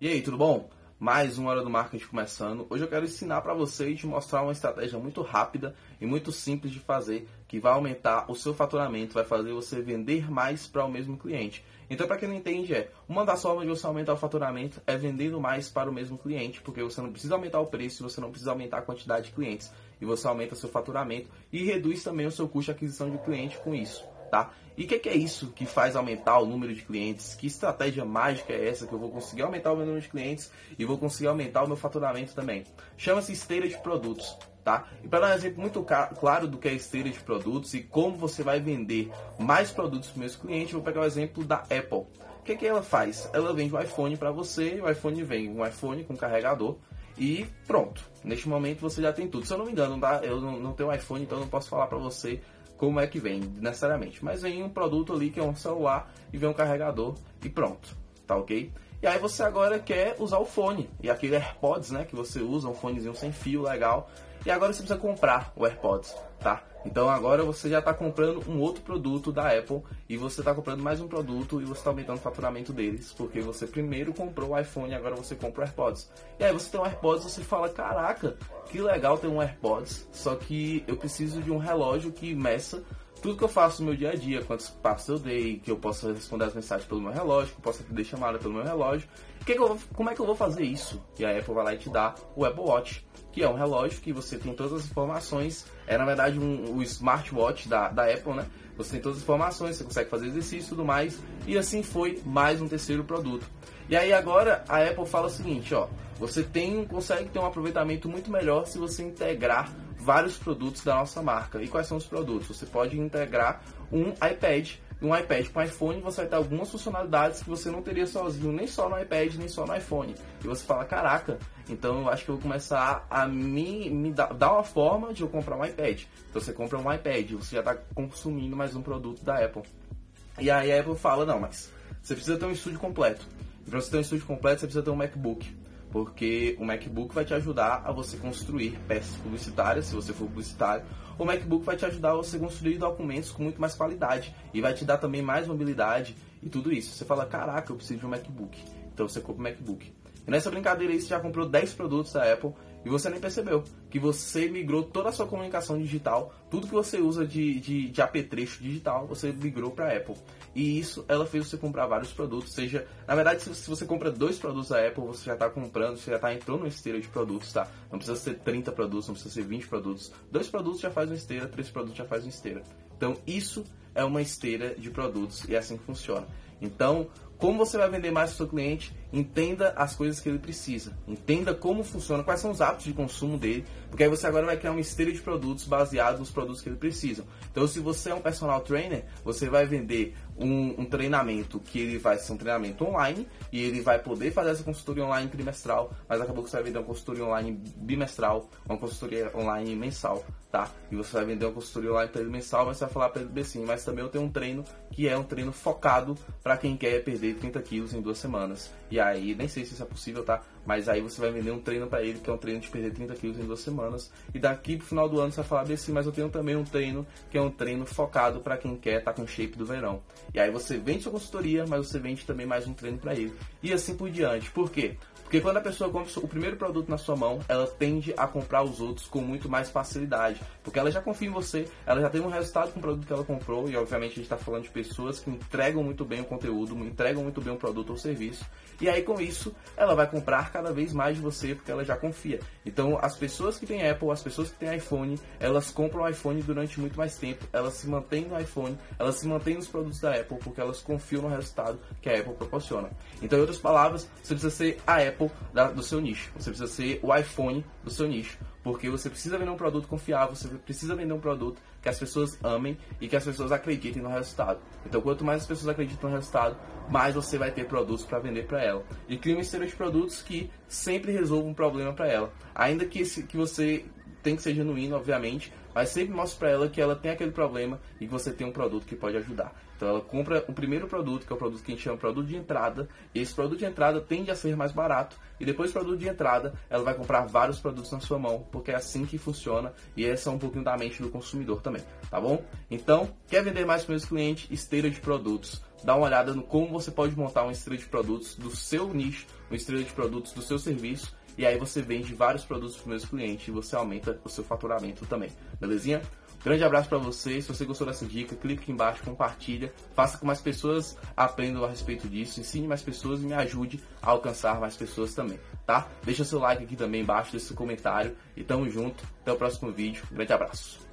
E aí, tudo bom? Mais uma hora do marketing começando. Hoje eu quero ensinar para vocês te mostrar uma estratégia muito rápida e muito simples de fazer, que vai aumentar o seu faturamento, vai fazer você vender mais para o mesmo cliente. Então, para quem não entende, é uma das formas de você aumentar o faturamento é vendendo mais para o mesmo cliente, porque você não precisa aumentar o preço, você não precisa aumentar a quantidade de clientes, e você aumenta seu faturamento e reduz também o seu custo de aquisição de cliente com isso tá? E o que, que, é isso que faz aumentar o número de clientes? Que estratégia mágica é essa que eu vou conseguir aumentar o meu número de clientes e vou conseguir aumentar o meu faturamento também? Chama-se esteira de produtos, tá? E para dar um exemplo muito claro do que é esteira de produtos e como você vai vender mais produtos para os meus clientes, eu vou pegar o exemplo da Apple. O que, que ela faz? Ela vende o iPhone para você o iPhone vem um iPhone com carregador e pronto. Neste momento você já tem tudo. Se eu não me engano, tá? eu não, não tenho iPhone, então não posso falar para você como é que vem necessariamente. Mas vem um produto ali que é um celular e vem um carregador e pronto, tá ok? E aí você agora quer usar o fone e aquele AirPods, né, que você usa, um fonezinho sem fio legal. E agora você precisa comprar o AirPods, tá? Então agora você já está comprando um outro produto da Apple e você está comprando mais um produto e você está aumentando o faturamento deles, porque você primeiro comprou o iPhone e agora você compra o AirPods. E aí você tem um AirPods você fala, caraca, que legal ter um AirPods, só que eu preciso de um relógio que meça tudo que eu faço no meu dia a dia, quantos passos eu dei, que eu possa responder as mensagens pelo meu relógio, que eu possa atender chamada pelo meu relógio. Que que eu, como é que eu vou fazer isso? E a Apple vai lá e te dá o Apple Watch, que é um relógio que você tem todas as informações. É na verdade um, o smartwatch da, da Apple, né? Você tem todas as informações, você consegue fazer exercício e tudo mais. E assim foi mais um terceiro produto. E aí agora a Apple fala o seguinte, ó, você tem, consegue ter um aproveitamento muito melhor se você integrar vários produtos da nossa marca. E quais são os produtos? Você pode integrar um iPad. Um iPad com iPhone você vai ter algumas funcionalidades que você não teria sozinho, nem só no iPad, nem só no iPhone. E você fala, caraca, então eu acho que eu vou começar a me, me dar, dar uma forma de eu comprar um iPad. Então você compra um iPad, você já está consumindo mais um produto da Apple. E aí a Apple fala, não, mas você precisa ter um estúdio completo. Para você ter um estúdio completo, você precisa ter um MacBook porque o MacBook vai te ajudar a você construir peças publicitárias, se você for publicitário. O MacBook vai te ajudar a você construir documentos com muito mais qualidade e vai te dar também mais mobilidade e tudo isso. Você fala, caraca, eu preciso de um MacBook. Então você compra um MacBook. Nessa brincadeira aí você já comprou 10 produtos da Apple e você nem percebeu que você migrou toda a sua comunicação digital, tudo que você usa de, de, de apetrecho digital, você migrou para a Apple. E isso ela fez você comprar vários produtos, seja, na verdade, se, se você compra dois produtos da Apple, você já está comprando, você já está entrando numa esteira de produtos, tá? Não precisa ser 30 produtos, não precisa ser 20 produtos. Dois produtos já faz uma esteira, três produtos já faz uma esteira. Então, isso é uma esteira de produtos e é assim que funciona. Então, como você vai vender mais para o seu cliente, entenda as coisas que ele precisa, entenda como funciona, quais são os hábitos de consumo dele, porque aí você agora vai criar uma esteira de produtos baseados nos produtos que ele precisa. Então, se você é um personal trainer, você vai vender um, um, treinamento que ele vai ser um treinamento online e ele vai poder fazer essa consultoria online trimestral, mas acabou que você vai vender uma consultoria online bimestral, uma consultoria online mensal, tá? E você vai vender uma consultoria online ele mensal, mas você vai falar para ele assim, mas também eu tenho um treino que é um treino focado para quem quer perder 30 quilos em duas semanas. E aí, nem sei se isso é possível, tá? Mas aí você vai vender um treino para ele, que é um treino de perder 30 quilos em duas semanas. E daqui pro final do ano você vai falar assim, mas eu tenho também um treino que é um treino focado para quem quer estar tá com shape do verão. E aí você vende sua consultoria, mas você vende também mais um treino para ele. E assim por diante. Por quê? Porque quando a pessoa compra o primeiro produto na sua mão, ela tende a comprar os outros com muito mais facilidade. Porque ela já confia em você, ela já tem um resultado com o produto que ela comprou, e obviamente a gente está falando de pessoas que entregam muito bem o conteúdo, entregam muito bem o produto ou serviço. E aí com isso, ela vai comprar cada vez mais de você porque ela já confia. Então as pessoas que têm Apple, as pessoas que têm iPhone, elas compram o iPhone durante muito mais tempo, elas se mantêm no iPhone, elas se mantêm nos produtos da Apple porque elas confiam no resultado que a Apple proporciona. Então, em outras palavras, você precisa ser a Apple da, do seu nicho. Você precisa ser o iPhone do seu nicho. Porque você precisa vender um produto confiável, você precisa vender um produto que as pessoas amem e que as pessoas acreditem no resultado. Então, quanto mais as pessoas acreditam no resultado, mais você vai ter produtos para vender para ela. E cria uma esteira de produtos que sempre resolvam um problema para ela. Ainda que, esse, que você tem que ser genuíno, obviamente, mas sempre mostre para ela que ela tem aquele problema e que você tem um produto que pode ajudar. Então ela compra o primeiro produto, que é o produto que a gente chama de produto de entrada, esse produto de entrada tende a ser mais barato, e depois do produto de entrada, ela vai comprar vários produtos na sua mão, porque é assim que funciona, e essa é um pouquinho da mente do consumidor também, tá bom? Então, quer vender mais para os clientes? Esteira de produtos. dá uma olhada no como você pode montar uma estrela de produtos do seu nicho, uma estrela de produtos do seu serviço, e aí você vende vários produtos para os meus clientes e você aumenta o seu faturamento também. Belezinha? Grande abraço para você. Se você gostou dessa dica, clique aqui embaixo, compartilha, faça com que mais pessoas aprendam a respeito disso, ensine mais pessoas e me ajude a alcançar mais pessoas também, tá? Deixa seu like aqui também embaixo, deixa seu comentário e tamo junto. Até o próximo vídeo. Grande abraço.